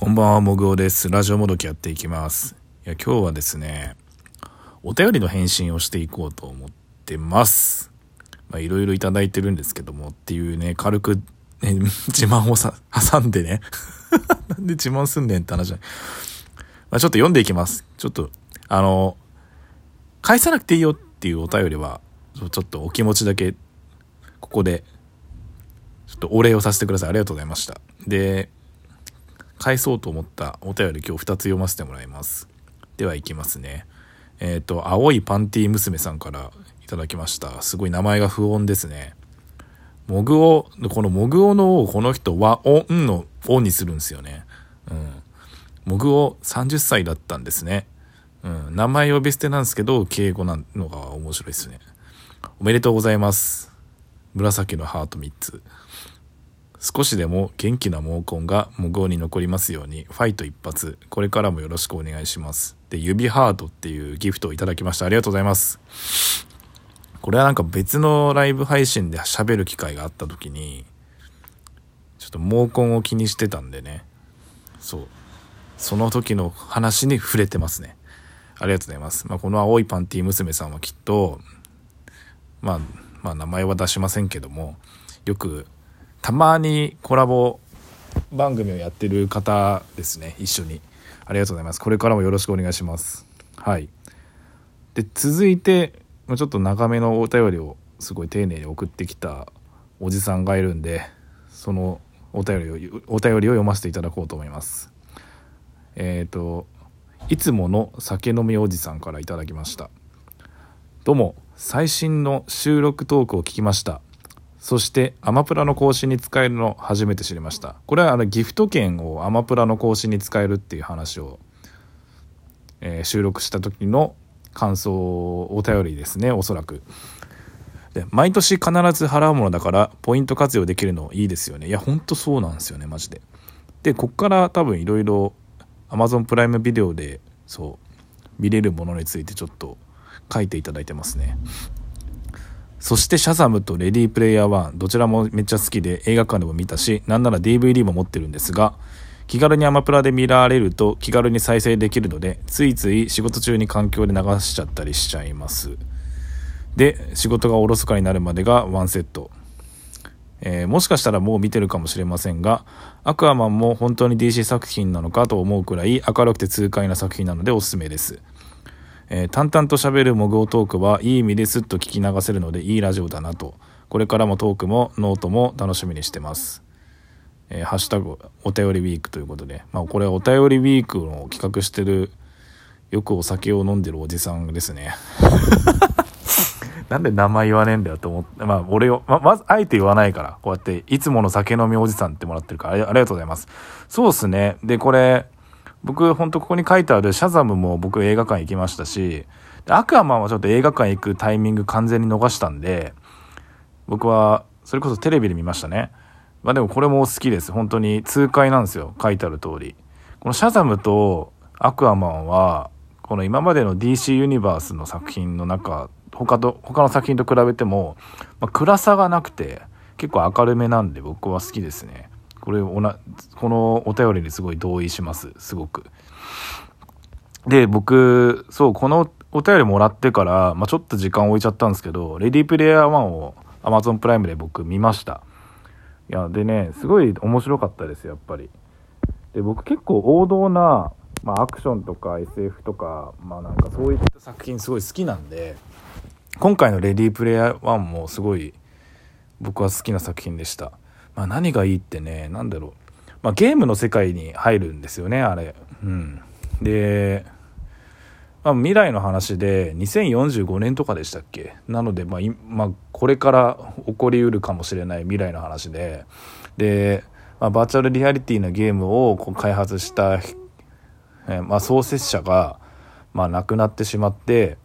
こんばんは、もぐおです。ラジオもどきやっていきます。いや、今日はですね、お便りの返信をしていこうと思ってます。まあ、いろいろいただいてるんですけども、っていうね、軽く、ね、自慢をさ、挟んでね。なんで自慢すんねんって話じゃない。まあ、ちょっと読んでいきます。ちょっと、あの、返さなくていいよっていうお便りは、ちょちょっとお気持ちだけ、ここで、ちょっとお礼をさせてください。ありがとうございました。で、返そうと思ったお便り今日2つ読ませてもらいます。では行きますね。えっ、と、青いパンティ娘さんからいただきました。すごい名前が不穏ですね。モグオ、このモグオのをこの人は、おんの、おにするんですよね。うん。モグオ30歳だったんですね。うん。名前呼び捨てなんですけど、敬語なのが面白いですね。おめでとうございます。紫のハート3つ。少しでも元気な毛根が無言に残りますようにファイト一発。これからもよろしくお願いします。で指ハートっていうギフトをいただきました。ありがとうございます。これはなんか別のライブ配信で喋る機会があった時にちょっと毛根を気にしてたんでね。そう。その時の話に触れてますね。ありがとうございます、まあ、この青いパンティ娘さんはきっとまあまあ名前は出しませんけどもよくたまにコラボ番組をやってる方ですね。一緒に。ありがとうございます。これからもよろしくお願いします。はい。で続いてちょっと長めのお便りをすごい丁寧に送ってきたおじさんがいるんでそのお便りをお便りを読ませていただこうと思います。えっ、といつもの酒飲みおじさんからいただきました。どうも最新の収録トークを聞きました。そしてアマプラの更新に使えるの初めて知りました。これはあのギフト券をアマプラの更新に使えるっていう話を、えー収録した時の感想お便りですねおそらく。で毎年必ず払うものだからポイント活用できるのいいですよね。いやほんとそうなんですよねマジで。でこっから多分いろいろ Amazon プライムビデオでそう見れるものについてちょっと書いていただいてますね。そしてシャザムとレディープレイヤー1どちらもめっちゃ好きで映画館でも見たしなんなら DVD も持ってるんですが気軽にアマプラで見られると気軽に再生できるのでついつい仕事中に環境で流しちゃったりしちゃいます。で仕事がおろそかになるまでがワンセット。えーもしかしたらもう見てるかもしれませんがアクアマンも本当に DC 作品なのかと思うくらい明るくて痛快な作品なのでおすすめです。えー淡々と喋るモグオトークはいい意味ですっと聞き流せるのでいいラジオだなと。これからもトークもノートも楽しみにしてます、えーハッシュタグお便りウィークということで、まあ、これはお便りウィークの企画してるよくお酒を飲んでるおじさんですね。なんで名前言わねえんだよと思って、まあ、俺を、ま、まず、あえて言わないから、こうやって、いつもの酒飲みおじさんってもらってるから、ありありがとうございます。そうっすね。で、これ、僕、ほんとここに書いてあるシャザムも僕映画館行きましたし、アクアマンはちょっと映画館行くタイミング完全に逃したんで、僕は、それこそテレビで見ましたね。まあでもこれも好きです。本当に痛快なんですよ。書いてある通り。このシャザムとアクアマンは、この今までの DC ユニバースの作品の中、他と、他の作品と比べても、まあ、暗さがなくて、結構明るめなんで僕は好きですね。これおな、このお便りにすごい同意します。すごく。で、僕、そう、このお便りもらってから、まあ、ちょっと時間置いちゃったんですけど、レディープレイヤー1を Amazon プライムで僕見ました。いや、でね、すごい面白かったです、やっぱり。で、僕結構王道な、まあ、アクションとか SF とか、まあなんかそういった作品すごい好きなんで、今回のレディープレイヤー1もすごい僕は好きな作品でした。まあ何がいいってね、なんだろう。まあゲームの世界に入るんですよね、あれ。うん。で、まあ、未来の話で2045年とかでしたっけ？なので、まあまあ、これから起こりうるかもしれない未来の話でで、まあ、バーチャルリアリティのゲームをこう開発した、えまあ、創設者が、まあ、亡くなってしまって、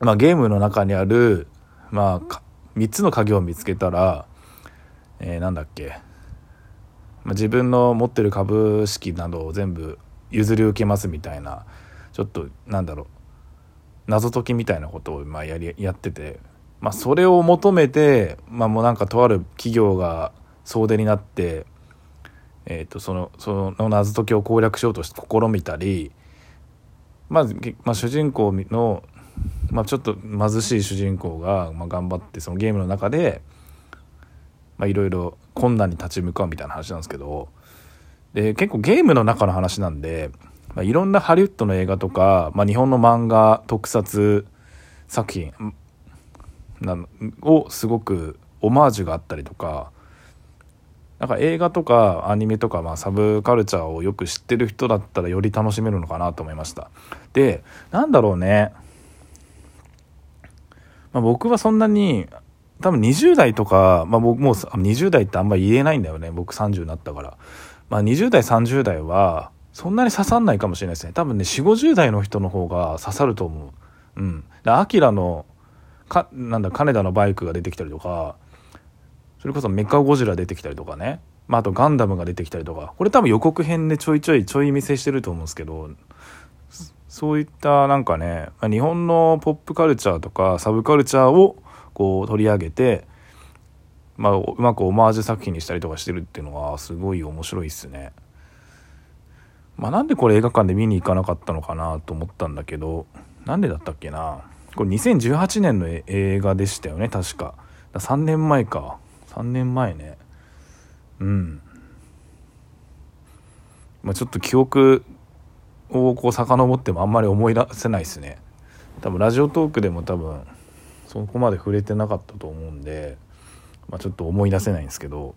まあ、ゲームの中にある、まあ、3つの鍵を見つけたら、えーなんだっけ、まあ、自分の持ってる株式などを全部譲り受けますみたいなちょっとなんだろう。謎解きみたいなことをまあやりやってて、まあ、それを求めて、まあ、もうなんかとある企業が総出になって、えーと、そのその謎解きを攻略しようとして試みたり、まあ、まあ主人公の、まあ、ちょっと貧しい主人公が、まあ、頑張ってそのゲームの中でいろいろ困難に立ち向かうみたいな話なんですけどで結構ゲームの中の話なんで、まあ、いろんなハリウッドの映画とか、まあ、日本の漫画特撮作品なをすごくオマージュがあったりとかなんか映画とかアニメとか、まあ、サブカルチャーをよく知ってる人だったらより楽しめるのかなと思いました。でなんだろうね、まあ、僕はそんなに多分20代とか、まあ、僕もう20代ってあんまり言えないんだよね。僕30になったから、まあ、20代30代はそんなに刺さんないかもしれないですね。多分ね4 5 0代の人の方が刺さると思う。うん。アキラのかなんだ金田のバイクが出てきたりとかそれこそメカゴジラ出てきたりとかね、まあ、あとガンダムが出てきたりとか。これ多分予告編でちょいちょいちょい見せしてると思うんですけどそういったなんかね日本のポップカルチャーとかサブカルチャーをこう取り上げて、まあ、うまくオマージュ作品にしたりとかしてるっていうのはすごい面白いっすね。まあ、なんでこれ映画館で見に行かなかったのかなと思ったんだけどなんでだったっけな。これ2018年の映画でしたよね確か。3年前か。3年前ね。うん。まあちょっと記憶をこう遡ってもあんまり思い出せないですね。多分ラジオトークでも多分そこまで触れてなかったと思うんで、まあ、ちょっと思い出せないんですけど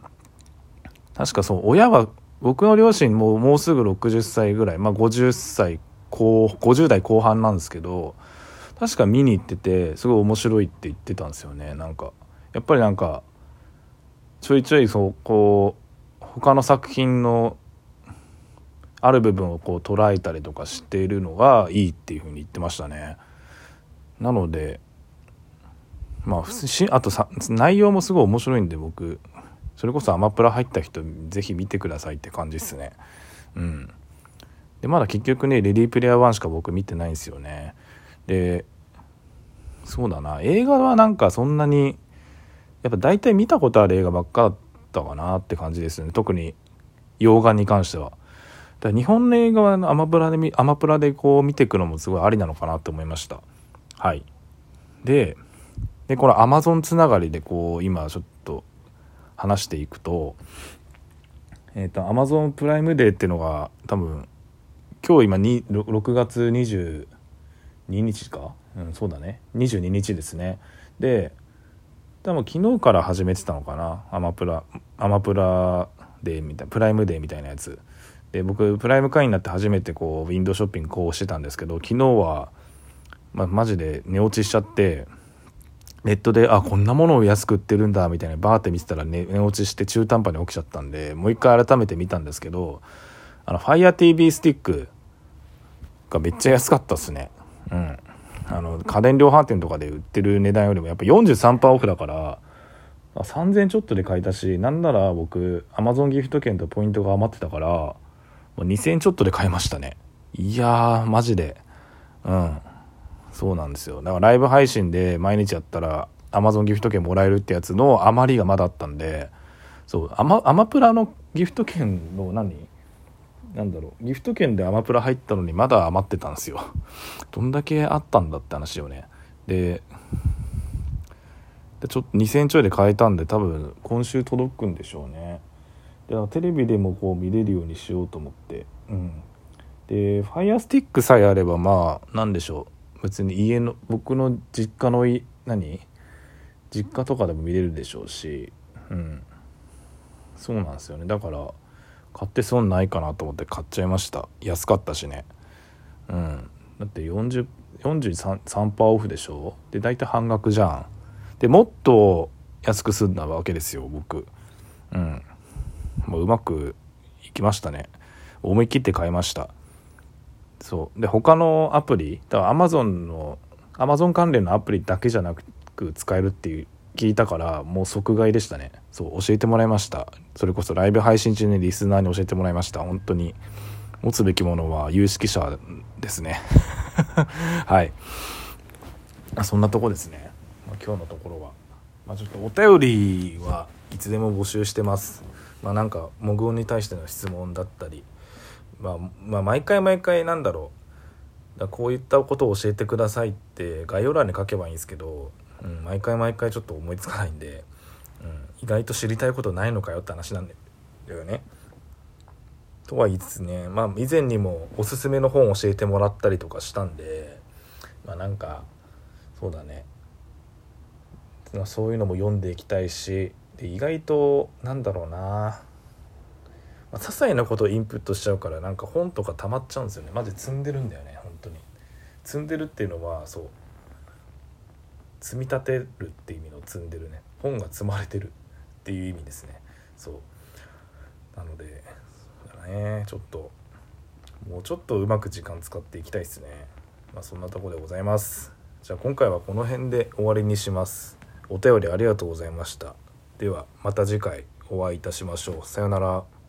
確かそう親は僕の両親ももうすぐ60歳ぐらい、まあ、50歳後50代後半なんですけど確か見に行っててすごい面白いって言ってたんですよねなんかやっぱりなんかちょいちょいそうこう他の作品のある部分をこう捉えたりとかしているのがいいっていうふうに言ってましたね。なのでまあしあとさ内容もすごい面白いんで僕それこそアマプラ入った人是非見てくださいって感じですね。うん、でまだ結局ね「レディープレイヤー1」しか僕見てないんですよね。でそうだな映画はなんかそんなにやっぱ大体見たことある映画ばっかだったかなって感じですね特に洋画に関しては。だ日本の映画はアマプラでアマプラでこう見ていくのもすごいありなのかなって思いました。はい。で、でこのアマゾンつながりでこう今ちょっと話していくと、えっ、ー、とアマゾンプライムデーっていうのが多分今日今に6月22日か、うん、そうだね。22日ですね。で多分昨日から始めてたのかな？アマプラアマプラデーみたいなプライムデーみたいなやつ。で僕プライム会員になって初めてこうウィンドウショッピングこうしてたんですけど昨日は、ま、マジで寝落ちしちゃってネットであこんなものを安く売ってるんだみたいなバーって見てたら寝寝落ちして中途半端に起きちゃったんでもう一回改めて見たんですけどあの FireTV スティックがめっちゃ安かったっすね。うん。あの家電量販店とかで売ってる値段よりもやっぱ43%オフだから3000ちょっとで買えたしなんなら僕アマゾンギフト券とポイントが余ってたからもう2000ちょっとで買いましたね。いやーマジで。うん。そうなんですよ。だからライブ配信で毎日やったらアマゾンギフト券もらえるってやつの余りがまだあったんでそうアマアマプラのギフト券の何？なんだろう。ギフト券でアマプラ入ったのにまだ余ってたんですよ。どんだけあったんだって話よね。ででちょっと2000円ちょいで買えたんで多分今週届くんでしょうね。でテレビでもこう見れるようにしようと思って。うん。で Firestick さえあればまあ何でしょう。別に家の僕の実家のい何？実家とかでも見れるでしょうしうん。そうなんですよね。だから買って損ないかなと思って買っちゃいました。安かったしね。うん。だって40 43%オフでしょ？で大体半額じゃん。でもっと安く済んだわけですよ僕。うん。もううまくいきましたね。思い切って買いました。そう。で他のアプリだからアマゾンのアマゾン関連のアプリだけじゃなく使えるっていう聞いたからもう即買いでしたね。そう教えてもらいました。それこそライブ配信中にリスナーに教えてもらいました。本当に持つべきものは有識者ですね。はい。そんなとこですね、まあ、今日のところは、まあ、ちょっとお便りはいつでも募集してます。まあなんかモグオに対しての質問だったり、まあ、まあ毎回毎回なんだろう。だこういったことを教えてくださいって概要欄に書けばいいんですけど、うん、毎回毎回ちょっと思いつかないんで、うん、意外と知りたいことないのかよって話なんだよね。とは言いつつねまあ以前にもおすすめの本を教えてもらったりとかしたんでまあなんかそうだね。そういうのも読んでいきたいしで意外となんだろうな、まあ、些細なことをインプットしちゃうからなんか本とか溜まっちゃうんですよね。マジ積んでるんだよね本当に。積んでるっていうのはそう。積み立てるって意味の積んでるね。本が積まれてるっていう意味ですね。そう。なのでそうだね。ちょっともうちょっとうまく時間使っていきたいですね。まあそんなとこでございます。じゃあ今回はこの辺で終わりにします。お便りありがとうございました。ではまた次回お会いいたしましょう。さようなら。